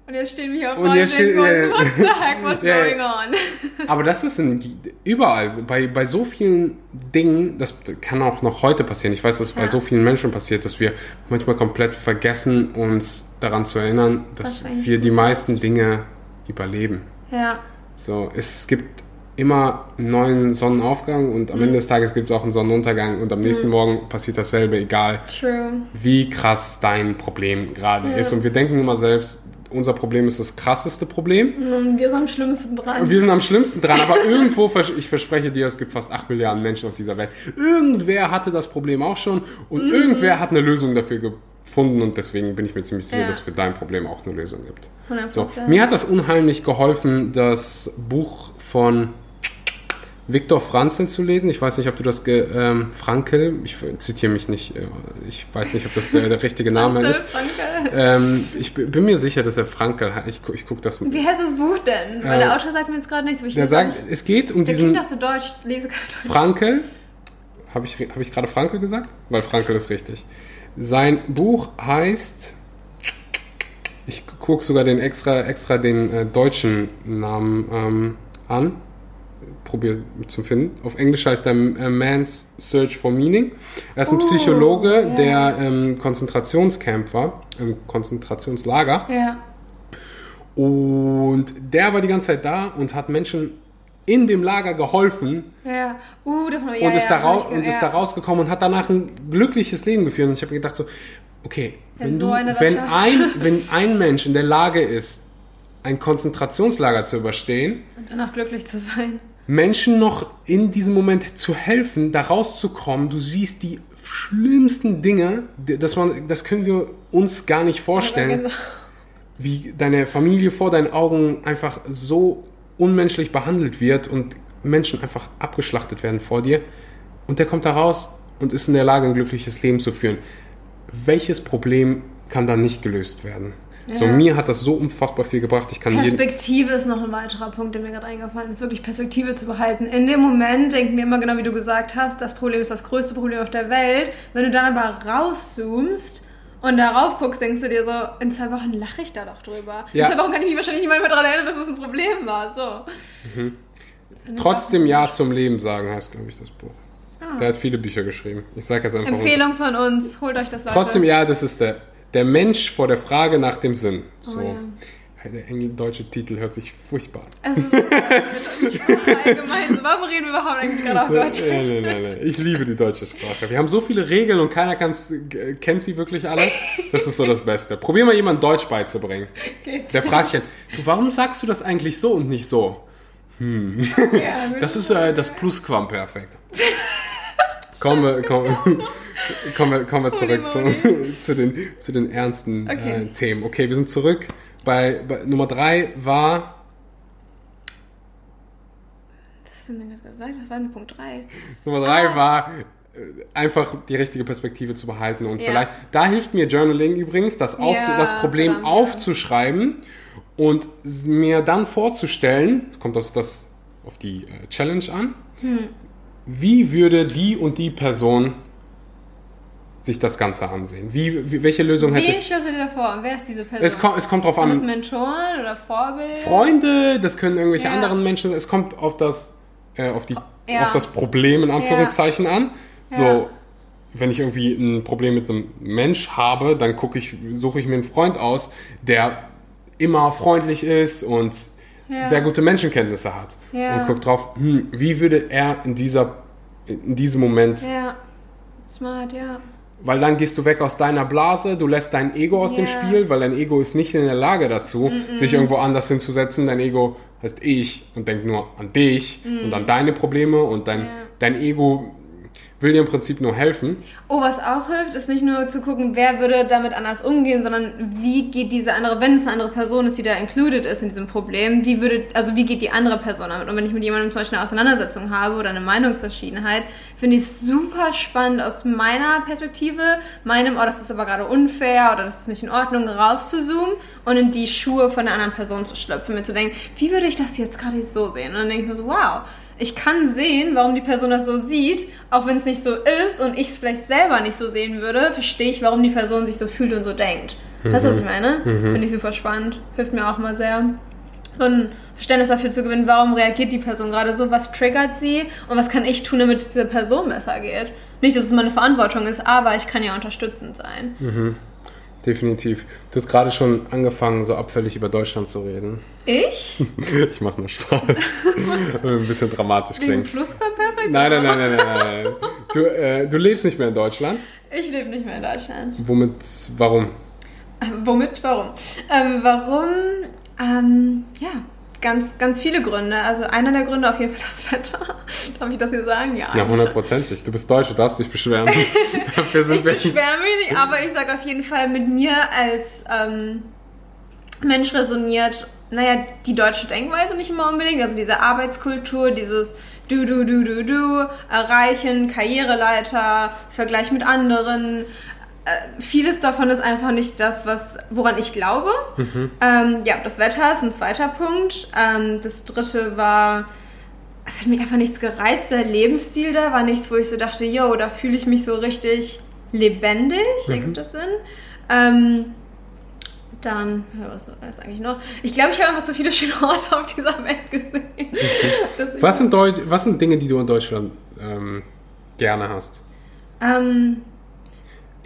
Und jetzt stehen wir hier Und und jetzt denken steht- uns, what the heck, what's ja. going on? Aber das ist in, überall, so bei, bei so vielen Dingen, das kann auch noch heute passieren. Ich weiß, dass es bei Ja. so vielen Menschen passiert, dass wir manchmal komplett vergessen, uns daran zu erinnern, dass wir die meisten Dinge überleben. Ja, So, es gibt immer einen neuen Sonnenaufgang und am Mhm. Ende des Tages gibt es auch einen Sonnenuntergang und am nächsten Morgen passiert dasselbe, egal true. wie krass dein Problem gerade Ja. ist. Und wir denken immer selbst, unser Problem ist das krasseste Problem. Wir sind am schlimmsten dran. Wir sind am schlimmsten dran, aber irgendwo, ich verspreche dir, es gibt fast 8 Milliarden Menschen auf dieser Welt. Irgendwer hatte das Problem auch schon und Mhm. irgendwer hat eine Lösung dafür gefunden und deswegen bin ich mir ziemlich sicher, Ja. dass es für dein Problem auch eine Lösung gibt. 100%. So, mir hat das unheimlich geholfen, das Buch von Viktor Franzl zu lesen. Ich weiß nicht, ob du das ge ähm, Frankel, ich zitiere mich nicht, äh, ich weiß nicht, ob das der, der richtige Name ist. Ähm, ich bin mir sicher, dass er Frankel heißt. Ich, ich gucke das. Wie heißt das Buch denn? Weil Äh, der Autor sagt mir jetzt gerade nichts. ich Der sagt, es geht um der diesen klingt auch so deutsch, lese Deutsch. Frankel. Habe ich, hab ich gerade Frankel gesagt? Weil Frankel ist richtig. Sein Buch heißt. Ich gucke sogar den extra, extra den äh, deutschen Namen ähm, an. Probiere zu finden. Auf Englisch heißt er äh, Man's Search for Meaning. Er ist ein Psychologe, ja. der im Konzentrationscamp war, im Konzentrationslager. Ja. Und der war die ganze Zeit da und hat Menschen in dem Lager geholfen Ja. Uh, davon, ja, und, ist, ja, da rau- hab ich und ist da rausgekommen und hat danach ein glückliches Leben geführt. Und ich habe mir gedacht so, okay, Wenn wenn, so du, das wenn, ein, wenn ein Mensch in der Lage ist, ein Konzentrationslager zu überstehen, Und danach glücklich zu sein. Menschen noch in diesem Moment zu helfen, da rauszukommen, du siehst die schlimmsten Dinge, das, man, das können wir uns gar nicht vorstellen, Aber wie deine Familie vor deinen Augen einfach so unmenschlich behandelt wird und Menschen einfach abgeschlachtet werden vor dir. Und der kommt da raus und ist in der Lage, ein glückliches Leben zu führen. Welches Problem kann dann nicht gelöst werden? So, Ja. mir hat das so unfassbar viel gebracht. Ich kann. Perspektive ist noch ein weiterer Punkt, der mir gerade eingefallen ist, wirklich Perspektive zu behalten. In dem Moment denken wir immer genau, wie du gesagt hast, das Problem ist das größte Problem auf der Welt. Wenn du dann aber rauszoomst und darauf guckst, denkst du dir so, in zwei Wochen lache ich da doch drüber. Ja. In zwei Wochen kann ich mich wahrscheinlich niemand mehr daran erinnern, dass es ein Problem war. So. Trotzdem Ja zum Leben sagen, heißt, glaube ich, das Buch. Ah. Der hat viele Bücher geschrieben. Ich sage jetzt einfach. Empfehlung von uns, holt euch das Leute. Trotzdem Ja, das ist der, der Mensch vor der Frage nach dem Sinn. So. Oh ja. Der englische Titel hört sich furchtbar an. Es ist so deutsche Sprache allgemein. So, Warum reden wir überhaupt eigentlich gerade auf Deutsch? Nein, nein, nein, nein. Ich liebe die deutsche Sprache. Wir haben so viele Regeln und keiner äh, kennt sie wirklich alle. Das ist so das Beste. Probier mal jemand Deutsch beizubringen. Geht. Der fragt sich jetzt, du, warum sagst du das eigentlich so und nicht so? Ja, Das ist äh, das Plusquamperfekt. Kommen wir, kommen, wir, kommen wir zurück zu, zu, den, zu den ernsten Okay. äh, Themen. Okay, wir sind zurück. Bei, bei Nummer drei war Was hast du denn gerade gesagt? Was war denn Punkt 3? Nummer drei Ah. war äh, einfach die richtige Perspektive zu behalten und Ja. vielleicht da hilft mir Journaling übrigens, das, aufzu Ja, das Problem verdammt, aufzuschreiben und mir dann vorzustellen, es kommt auf das auf die äh, Challenge an, Hm. wie würde die und die Person sich das Ganze ansehen? Wie, wie welche Lösung hätte Wen stellst du dir da vor? Wer ist diese Person? es kommt, es kommt drauf Sind das an. Mentoren oder Vorbilder? Freunde, das können irgendwelche Ja. anderen Menschen sein. Es kommt auf das, äh, auf, die, Ja. auf das Problem in Anführungszeichen an. So, Ja. wenn ich irgendwie ein Problem mit einem Mensch habe, dann gucke ich, suche ich mir einen Freund aus, der immer freundlich ist und Ja. sehr gute Menschenkenntnisse hat. Ja. Und gucke drauf, hm, wie würde er in dieser in diesem Moment Ja. Smart, ja. Weil dann gehst du weg aus deiner Blase, du lässt dein Ego aus dem Ja. Spiel, weil dein Ego ist nicht in der Lage dazu, sich irgendwo anders hinzusetzen. Dein Ego heißt ich und denkt nur an dich und an deine Probleme und dein, Ja. dein Ego will dir im Prinzip nur helfen. Oh, was auch hilft, ist nicht nur zu gucken, wer würde damit anders umgehen, sondern wie geht diese andere, wenn es eine andere Person ist, die da included ist in diesem Problem, wie würde, also wie geht die andere Person damit? Und wenn ich mit jemandem zum Beispiel eine Auseinandersetzung habe oder eine Meinungsverschiedenheit, finde ich es super spannend aus meiner Perspektive, meinem, oh, das ist aber gerade unfair oder das ist nicht in Ordnung, rauszuzoomen und in die Schuhe von einer anderen Person zu schlüpfen, mir zu denken, wie würde ich das jetzt gerade so sehen? Und dann denke ich mir so, wow, ich kann sehen, warum die Person das so sieht, auch wenn es nicht so ist und ich es vielleicht selber nicht so sehen würde, verstehe ich, warum die Person sich so fühlt und so denkt. Weißt du, was ich meine? Finde ich super spannend. Hilft mir auch mal sehr. So ein Verständnis dafür zu gewinnen, warum reagiert die Person gerade so, was triggert sie und was kann ich tun, damit es dieser Person besser geht. Nicht, dass es meine Verantwortung ist, aber ich kann ja unterstützend sein. Definitiv. Du hast gerade schon angefangen, so abfällig über Deutschland zu reden. Ich? Ich mache nur Spaß. Ein bisschen dramatisch Wegen klingt. Plusquamperfekt? Nein, nein, nein, nein, nein. nein. Du, äh, du lebst nicht mehr in Deutschland. Ich lebe nicht mehr in Deutschland. Womit, warum? Äh, Womit? Warum? Ähm, warum? Ähm, ja, ganz, ganz viele Gründe. Also einer der Gründe auf jeden Fall das Wetter. Darf ich das hier sagen? Ja. Ja, hundertprozentig. Du bist Deutsch, du darfst dich beschweren. Dafür sind Ich wir. beschwere mich nicht, aber ich sage auf jeden Fall, mit mir als ähm, Mensch resoniert, naja, die deutsche Denkweise nicht immer unbedingt. Also diese Arbeitskultur, dieses Du, du, du, du, du, erreichen, Karriereleiter, Vergleich mit anderen. Äh, vieles davon ist einfach nicht das, was, woran ich glaube. Ähm, ja, das Wetter ist ein zweiter Punkt. Ähm, das dritte war, es hat mich einfach nichts gereizt. Der Lebensstil da war nichts, wo ich so dachte, yo, da fühle ich mich so richtig lebendig. Ergibt das Sinn? Ähm, Dann, was ist eigentlich noch? Ich glaube, ich habe einfach zu viele schöne Orte auf dieser Welt gesehen. Deswegen- Was sind, Deu was sind Dinge, die du in Deutschland ähm, gerne hast? Ähm,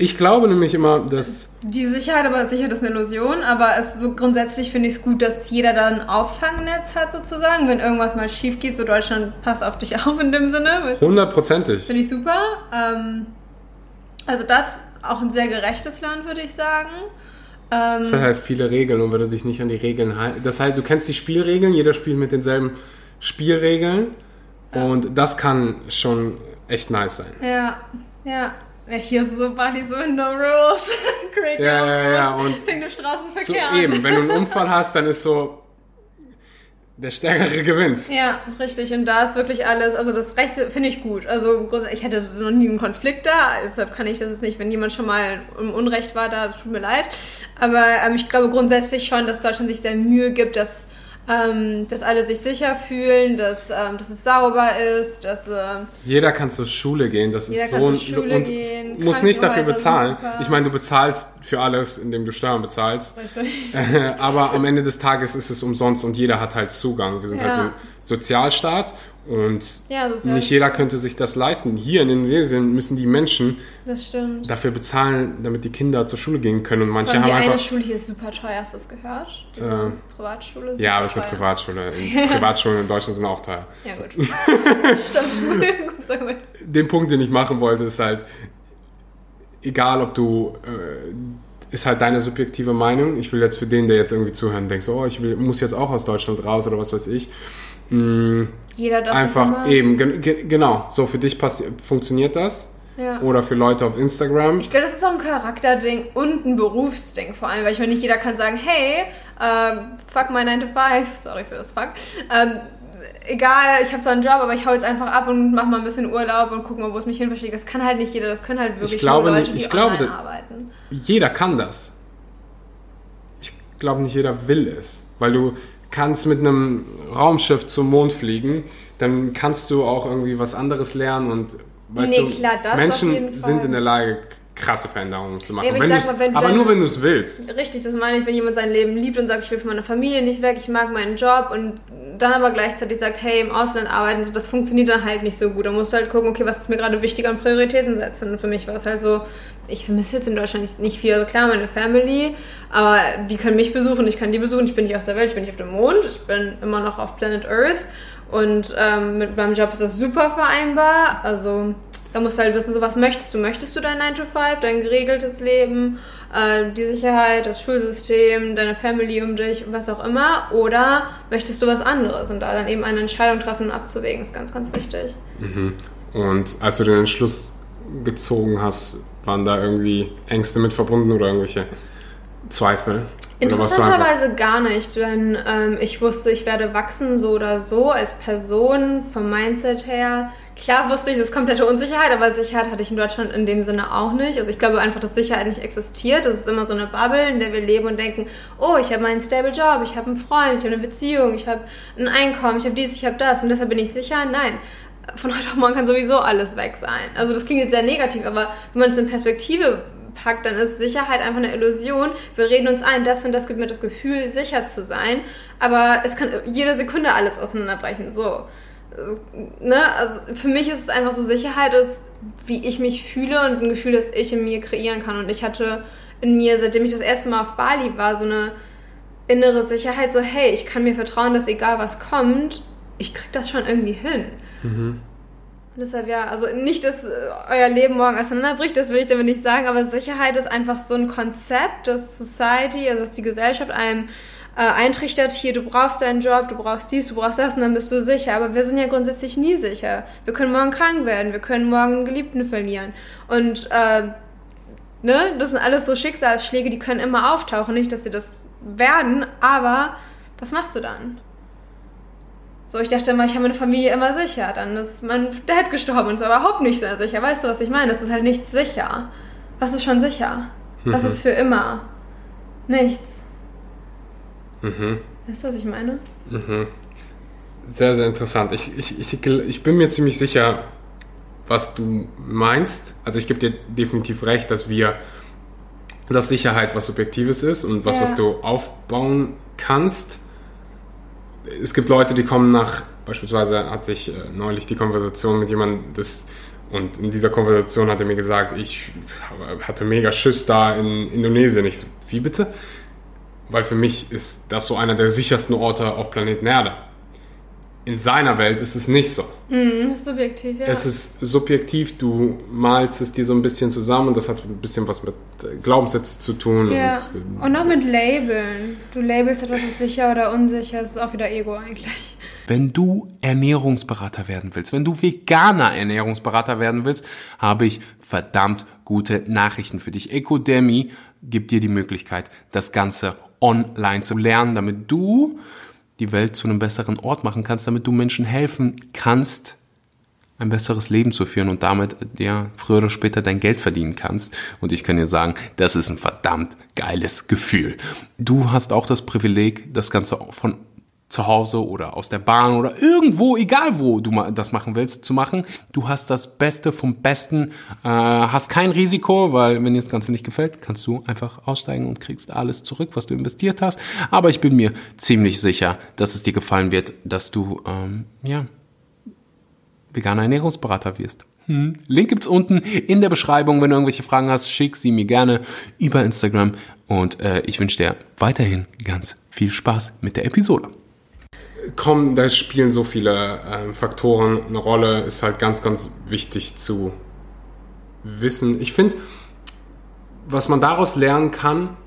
Ich glaube nämlich immer, dass die Sicherheit, aber Sicherheit ist eine Illusion, aber es, so grundsätzlich finde ich es gut, dass jeder da ein Auffangnetz hat sozusagen, wenn irgendwas mal schief geht, so Deutschland passt auf dich auf in dem Sinne. hundertprozentig. Finde ich super. Ähm, also das auch ein sehr gerechtes Land, würde ich sagen. Ähm, Es hat halt viele Regeln und wenn du dich nicht an die Regeln halten. Das heißt, du kennst die Spielregeln, jeder spielt mit denselben Spielregeln und das kann schon echt nice sein. ja, ja. Ja, hier ist so Bali so no rules. Great Ja, ja, ja, und Fängt So, Straßenverkehr an. eben, wenn du einen Unfall hast, dann ist so der Stärkere gewinnt. Ja, richtig. Und da ist wirklich alles, also das Rechte finde ich gut. Also ich hatte noch nie einen Konflikt da, deshalb kann ich das jetzt nicht, wenn jemand schon mal im Unrecht war, da tut mir leid. Aber ähm, ich glaube grundsätzlich schon, dass Deutschland sich sehr Mühe gibt, dass, ähm, dass alle sich sicher fühlen, dass, ähm, dass es sauber ist, dass ähm, Jeder kann zur Schule gehen, das ist kann so zur Schule und gehen, muss nicht dafür bezahlen. Ich meine, du bezahlst für alles, indem du Steuern bezahlst. richtig. Aber am Ende des Tages ist es umsonst und jeder hat halt Zugang. Wir sind halt so Ja. ein Sozialstaat und Ja, Sozial- nicht jeder könnte sich das leisten. Hier in Indonesien müssen die Menschen dafür bezahlen, damit die Kinder zur Schule gehen können und manche allem die haben eine einfach Schule hier ist super teuer, hast du das gehört? Die Äh, Privatschule ist ja, aber es ist eine. Privatschule. Privatschulen in Deutschland sind auch teuer. Ja, gut. Stimmt. den Punkt, den ich machen wollte, ist halt, egal ob du, äh, ist halt deine subjektive Meinung. Ich will jetzt für den, der jetzt irgendwie zuhört und denkt, so, oh, ich will, muss jetzt auch aus Deutschland raus oder was weiß ich. Mm, Jeder darf einfach eben, ge genau, so für dich funktioniert das. Ja. Oder für Leute auf Instagram. Ich glaube, das ist auch ein Charakterding und ein Berufsding vor allem, weil ich meine, nicht jeder kann sagen, hey, ähm, fuck my 9 to 5, sorry für das Fuck, ähm, egal, ich habe zwar einen Job, aber ich hau jetzt einfach ab und mach mal ein bisschen Urlaub und guck mal, wo es mich hin verschlägt. Das kann halt nicht jeder, das können halt wirklich glaube nur Leute, nicht- die ich glaube, online arbeiten. Jeder kann das. Ich glaube nicht jeder will es. Weil du kannst mit einem Raumschiff zum Mond fliegen, dann kannst du auch irgendwie was anderes lernen und weißt Nee, du, klar, Menschen sind in der Lage, krasse Veränderungen zu machen. Ja, aber mal, wenn aber nur wenn du es willst. Richtig, das meine ich, wenn jemand sein Leben liebt und sagt, ich will von meiner Familie nicht weg, ich mag meinen Job und dann aber gleichzeitig sagt, hey, im Ausland arbeiten, so, das funktioniert dann halt nicht so gut. Da musst du halt gucken, okay, was ist mir gerade wichtig an Prioritäten setzen. Und für mich war es halt so, ich vermisse jetzt in Deutschland nicht, nicht viel. Also klar, meine Family, aber die können mich besuchen, ich kann die besuchen. Ich bin nicht aus der Welt, ich bin nicht auf dem Mond, ich bin immer noch auf Planet Earth. Und ähm, mit meinem Job ist das super vereinbar. Also da musst du halt wissen, so was möchtest du? Möchtest du dein 9 to 5, dein geregeltes Leben, äh, die Sicherheit, das Schulsystem, deine Family um dich, was auch immer? Oder möchtest du was anderes? Und da dann eben eine Entscheidung treffen und abzuwägen, ist ganz, ganz wichtig. Und als du den Entschluss gezogen hast, waren da irgendwie Ängste mit verbunden oder irgendwelche Zweifel? Interessanterweise gar nicht, denn ähm, ich wusste, ich werde wachsen so oder so als Person, vom Mindset her. Klar wusste ich, das ist komplette Unsicherheit, aber Sicherheit hatte ich in Deutschland in dem Sinne auch nicht. Also ich glaube einfach, dass Sicherheit nicht existiert. Das ist immer so eine Bubble, in der wir leben und denken, oh, ich habe meinen stable Job, ich habe einen Freund, ich habe eine Beziehung, ich habe ein Einkommen, ich habe dies, ich habe das und deshalb bin ich sicher. Nein, von heute auf morgen kann sowieso alles weg sein. Also das klingt jetzt sehr negativ, aber wenn man es in Perspektive packt, dann ist Sicherheit einfach eine Illusion. Wir reden uns ein, das und das gibt mir das Gefühl, sicher zu sein, aber es kann jede Sekunde alles auseinanderbrechen. So. Ne? Also für mich ist es einfach so, Sicherheit ist, wie ich mich fühle und ein Gefühl, das ich in mir kreieren kann. Und ich hatte in mir, seitdem ich das erste Mal auf Bali war, so eine innere Sicherheit, so hey, ich kann mir vertrauen, dass egal was kommt, ich krieg das schon irgendwie hin. Und deshalb ja, also nicht, dass äh, euer Leben morgen auseinanderbricht, das will ich damit nicht sagen, aber Sicherheit ist einfach so ein Konzept, das Society, also dass die Gesellschaft einem äh, eintrichtert, hier, du brauchst deinen Job, du brauchst dies, du brauchst das und dann bist du sicher. Aber wir sind ja grundsätzlich nie sicher. Wir können morgen krank werden, wir können morgen einen Geliebten verlieren. Und äh, ne, das sind alles so Schicksalsschläge, die können immer auftauchen. Nicht, dass sie das werden, aber was machst du dann? So, ich dachte immer, ich habe meine Familie immer sicher. Dann ist mein Dad gestorben und ist aber überhaupt nicht sehr sicher. Weißt du, was ich meine? Das ist halt nichts sicher. Was ist schon sicher? Was ist für immer? Nichts. Mhm. Weißt du, was ich meine? Sehr, sehr interessant. Ich, ich, ich, ich bin mir ziemlich sicher, was du meinst. Also ich gebe dir definitiv recht, dass wir dass Sicherheit was Subjektives ist und was, Ja. was du aufbauen kannst. Es gibt Leute, die kommen nach, beispielsweise hatte ich äh, neulich die Konversation mit jemandem, das, und in dieser Konversation hat er mir gesagt, ich hatte mega Schiss da in Indonesien. Ich so, wie bitte? Weil für mich ist das so einer der sichersten Orte auf Planeten Erde. In seiner Welt ist es nicht so. Das ist subjektiv, ja. Es ist subjektiv, du malst es dir so ein bisschen zusammen und das hat ein bisschen was mit äh, Glaubenssätzen zu tun. ja. Und, äh, Und auch mit Labeln. Du labelst etwas als sicher oder unsicher, das ist auch wieder Ego eigentlich. Wenn du Ernährungsberater werden willst, wenn du veganer Ernährungsberater werden willst, habe ich verdammt gute Nachrichten für dich. Ecodemy gibt dir die Möglichkeit, das Ganze online zu lernen, damit du die Welt zu einem besseren Ort machen kannst, damit du Menschen helfen kannst, ein besseres Leben zu führen und damit ja früher oder später dein Geld verdienen kannst. Und ich kann dir sagen, das ist ein verdammt geiles Gefühl. Du hast auch das Privileg, das Ganze von zu Hause oder aus der Bahn oder irgendwo, egal wo du das machen willst, zu machen. Du hast das Beste vom Besten, äh, hast kein Risiko, weil wenn dir das Ganze nicht gefällt, kannst du einfach aussteigen und kriegst alles zurück, was du investiert hast. Aber ich bin mir ziemlich sicher, dass es dir gefallen wird, dass du ähm, ja veganer Ernährungsberater wirst. Hm. Link gibt's unten in der Beschreibung. Wenn du irgendwelche Fragen hast, schick sie mir gerne über Instagram. Und äh, ich wünsche dir weiterhin ganz viel Spaß mit der Episode. Komm, da spielen so viele ähm, Faktoren eine Rolle. Ist halt ganz, ganz wichtig zu wissen. Ich finde, was man daraus lernen kann,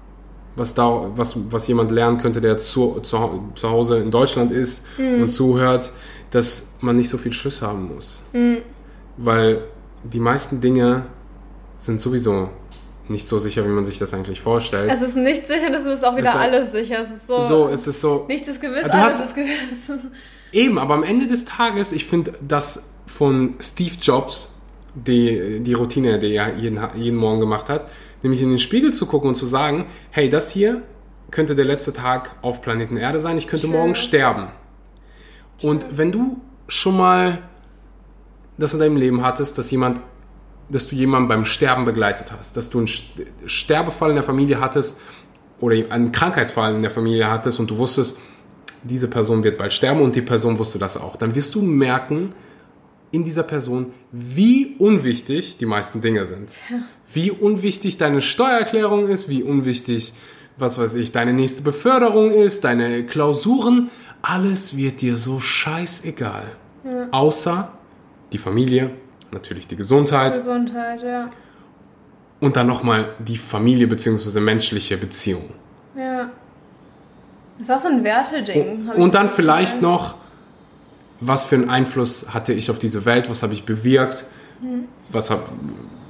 was, da, was, was jemand lernen könnte, der jetzt zu, zu, zu Hause in Deutschland ist und zuhört, dass man nicht so viel Schiss haben muss. Weil die meisten Dinge sind sowieso nicht so sicher, wie man sich das eigentlich vorstellt. Es ist nicht sicher, das ist auch wieder ist- alles sicher. Es ist so, so, es ist so. nichts ist gewiss, alles hast- ist gewiss. Eben, aber am Ende des Tages, ich finde, das von Steve Jobs, die, die Routine, die er jeden, jeden Morgen gemacht hat, nämlich in den Spiegel zu gucken und zu sagen, hey, das hier könnte der letzte Tag auf Planeten Erde sein, ich könnte Schön. morgen sterben. Und wenn du schon mal das in deinem Leben hattest, dass jemand, dass du jemanden beim Sterben begleitet hast, dass du einen St- Sterbefall in der Familie hattest oder einen Krankheitsfall in der Familie hattest und du wusstest, diese Person wird bald sterben und die Person wusste das auch, dann wirst du merken in dieser Person, wie unwichtig die meisten Dinge sind. Wie unwichtig deine Steuererklärung ist, wie unwichtig, was weiß ich, deine nächste Beförderung ist, deine Klausuren. Alles wird dir so scheißegal. Außer die Familie, natürlich die Gesundheit Gesundheit, ja. und dann nochmal die Familie bzw. menschliche Beziehung. Ja. Das ist auch so ein Werteding. ich Und dann so vielleicht noch, was für einen Einfluss hatte ich auf diese Welt, was habe ich bewirkt, was habe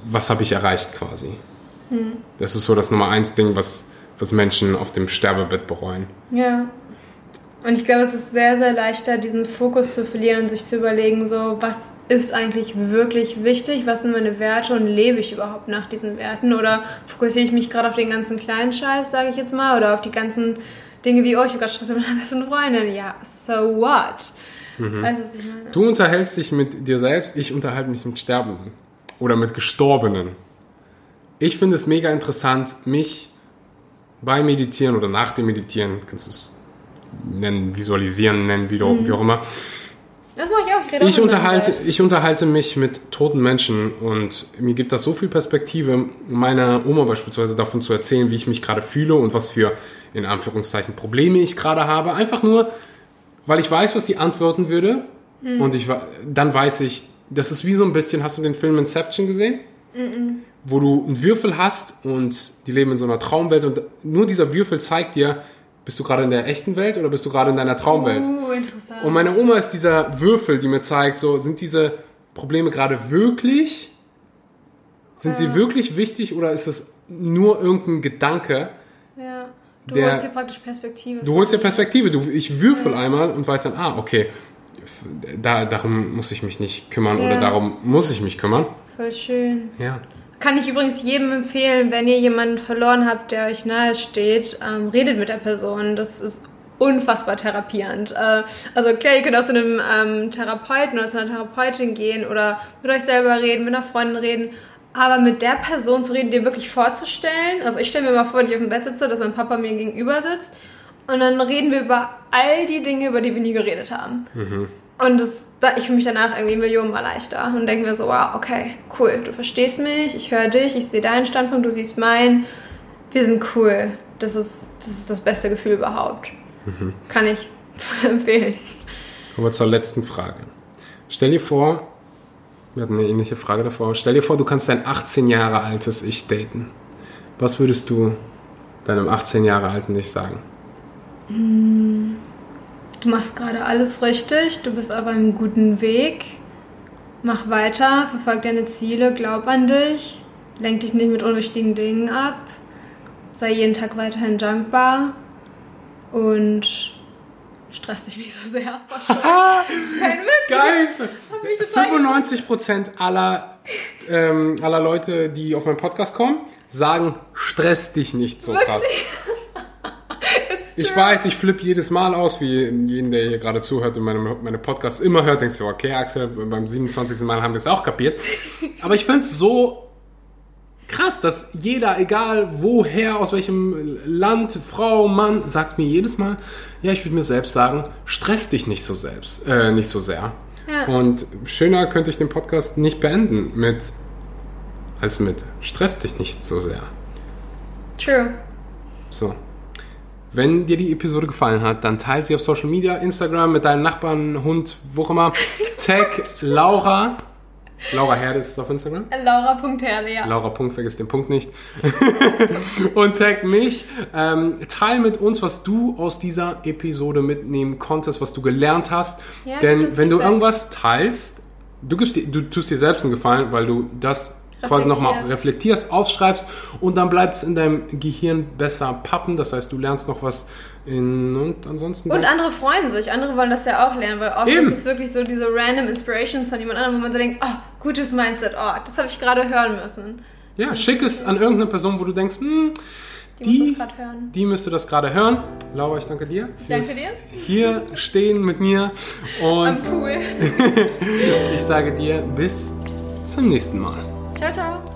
was hab ich erreicht quasi. Das ist so das Nummer eins Ding, was, was Menschen auf dem Sterbebett bereuen. Ja. Und ich glaube, es ist sehr, sehr leichter, diesen Fokus zu verlieren und sich zu überlegen, so, was ist eigentlich wirklich wichtig? Was sind meine Werte und lebe ich überhaupt nach diesen Werten? Oder fokussiere ich mich gerade auf den ganzen kleinen Scheiß, sage ich jetzt mal, oder auf die ganzen Dinge wie, oh, ich habe gerade Stress mit meiner besten Freundin. Ja, so what? Weißt du, was ich meine? Du unterhältst dich mit dir selbst, ich unterhalte mich mit Sterbenden oder mit Gestorbenen. Ich finde es mega interessant, mich beim Meditieren oder nach dem Meditieren, kannst du es nennen, visualisieren, nennen, wie, du, wie auch immer, Das mache ich auch. Ich rede auch Ich meinem unterhalte, ich unterhalte mich mit toten Menschen und mir gibt das so viel Perspektive, meiner Oma beispielsweise davon zu erzählen, wie ich mich gerade fühle und was für, in Anführungszeichen, Probleme ich gerade habe. Einfach nur, weil ich weiß, was sie antworten würde und ich, dann weiß ich, das ist wie so ein bisschen, hast du den Film Inception gesehen? Wo du einen Würfel hast und die leben in so einer Traumwelt und nur dieser Würfel zeigt dir, bist du gerade in der echten Welt oder bist du gerade in deiner Traumwelt? Uh, interessant. Und meine Oma ist dieser Würfel, die mir zeigt, so sind diese Probleme gerade wirklich? Sind sie wirklich wichtig oder ist es nur irgendein Gedanke? ja. Du der- holst dir praktisch Perspektive. Du holst dir Perspektive. Du, ich würfel einmal und weiß dann, ah, okay, da, darum muss ich mich nicht kümmern Ja. oder darum muss ich mich kümmern. Voll schön. Ja. Kann ich übrigens jedem empfehlen, wenn ihr jemanden verloren habt, der euch nahe steht, ähm, redet mit der Person. Das ist unfassbar therapierend. Äh, also klar, ihr könnt auch zu einem ähm, Therapeuten oder zu einer Therapeutin gehen oder mit euch selber reden, mit einer Freundin reden. Aber mit der Person zu reden, dir wirklich vorzustellen, also ich stelle mir mal vor, wenn ich auf dem Bett sitze, dass mein Papa mir gegenüber sitzt und dann reden wir über all die Dinge, über die wir nie geredet haben. Und das, da, ich fühle mich danach irgendwie Millionenmal leichter und denke mir so, wow, okay, cool, du verstehst mich, ich höre dich, ich sehe deinen Standpunkt, du siehst meinen, wir sind cool. Das ist das, ist das beste Gefühl überhaupt. Kann ich empfehlen. Kommen wir zur letzten Frage. Stell dir vor, wir hatten eine ähnliche Frage davor. Stell dir vor, du kannst dein 18 Jahre altes Ich daten. Was würdest du deinem 18 Jahre alten Ich sagen? Du machst gerade alles richtig, du bist auf einem guten Weg. Mach weiter, verfolg deine Ziele, glaub an dich, lenk dich nicht mit unwichtigen Dingen ab, sei jeden Tag weiterhin dankbar und stress dich nicht so sehr. Kein Witz. Geil! Hab mich total 95% aller, ähm, aller Leute, die auf meinen Podcast kommen, sagen, stress dich nicht so krass. It's Ich weiß, ich flippe jedes Mal aus, wie jeden, der hier gerade zuhört und meine, meine Podcasts immer hört, denkst du, okay, Axel, beim 27. Mal haben wir es auch kapiert. Aber ich finde es so krass, dass jeder, egal woher, aus welchem Land, Frau, Mann, sagt mir jedes Mal, ja, ich würde mir selbst sagen, stress dich nicht so selbst, äh, nicht so sehr. Ja. Und schöner könnte ich den Podcast nicht beenden mit, als mit, stress dich nicht so sehr. True. So. Wenn dir die Episode gefallen hat, dann teile sie auf Social Media, Instagram mit deinen Nachbarn, Hund, wo auch immer. Tag Laura. Laura Herde ist es auf Instagram. Laura.herle, ja. Laura Punkt, vergiss den Punkt nicht. und tag mich. Ähm, teil mit uns, was du aus dieser Episode mitnehmen konntest, was du gelernt hast. Ja, Denn wenn du irgendwas teilst, du, gibst dir, du tust dir selbst einen Gefallen, weil du das quasi nochmal Reflektierst. aufschreibst und dann bleibt es in deinem Gehirn besser pappen. Das heißt, du lernst noch was in und ansonsten. Und andere freuen sich, andere wollen das ja auch lernen, weil oft Eben. ist es wirklich so diese random Inspirations von jemand anderem, wo man so denkt, oh, gutes Mindset, oh, das habe ich gerade hören müssen. ja, schick es an irgendeine Person, wo du denkst, hm, Die, Die- die müsste das gerade hören. Laura, ich danke dir. danke fürs dir. Hier stehen mit mir. Und Am cool. ich sage dir bis zum nächsten Mal. Ciao, ciao.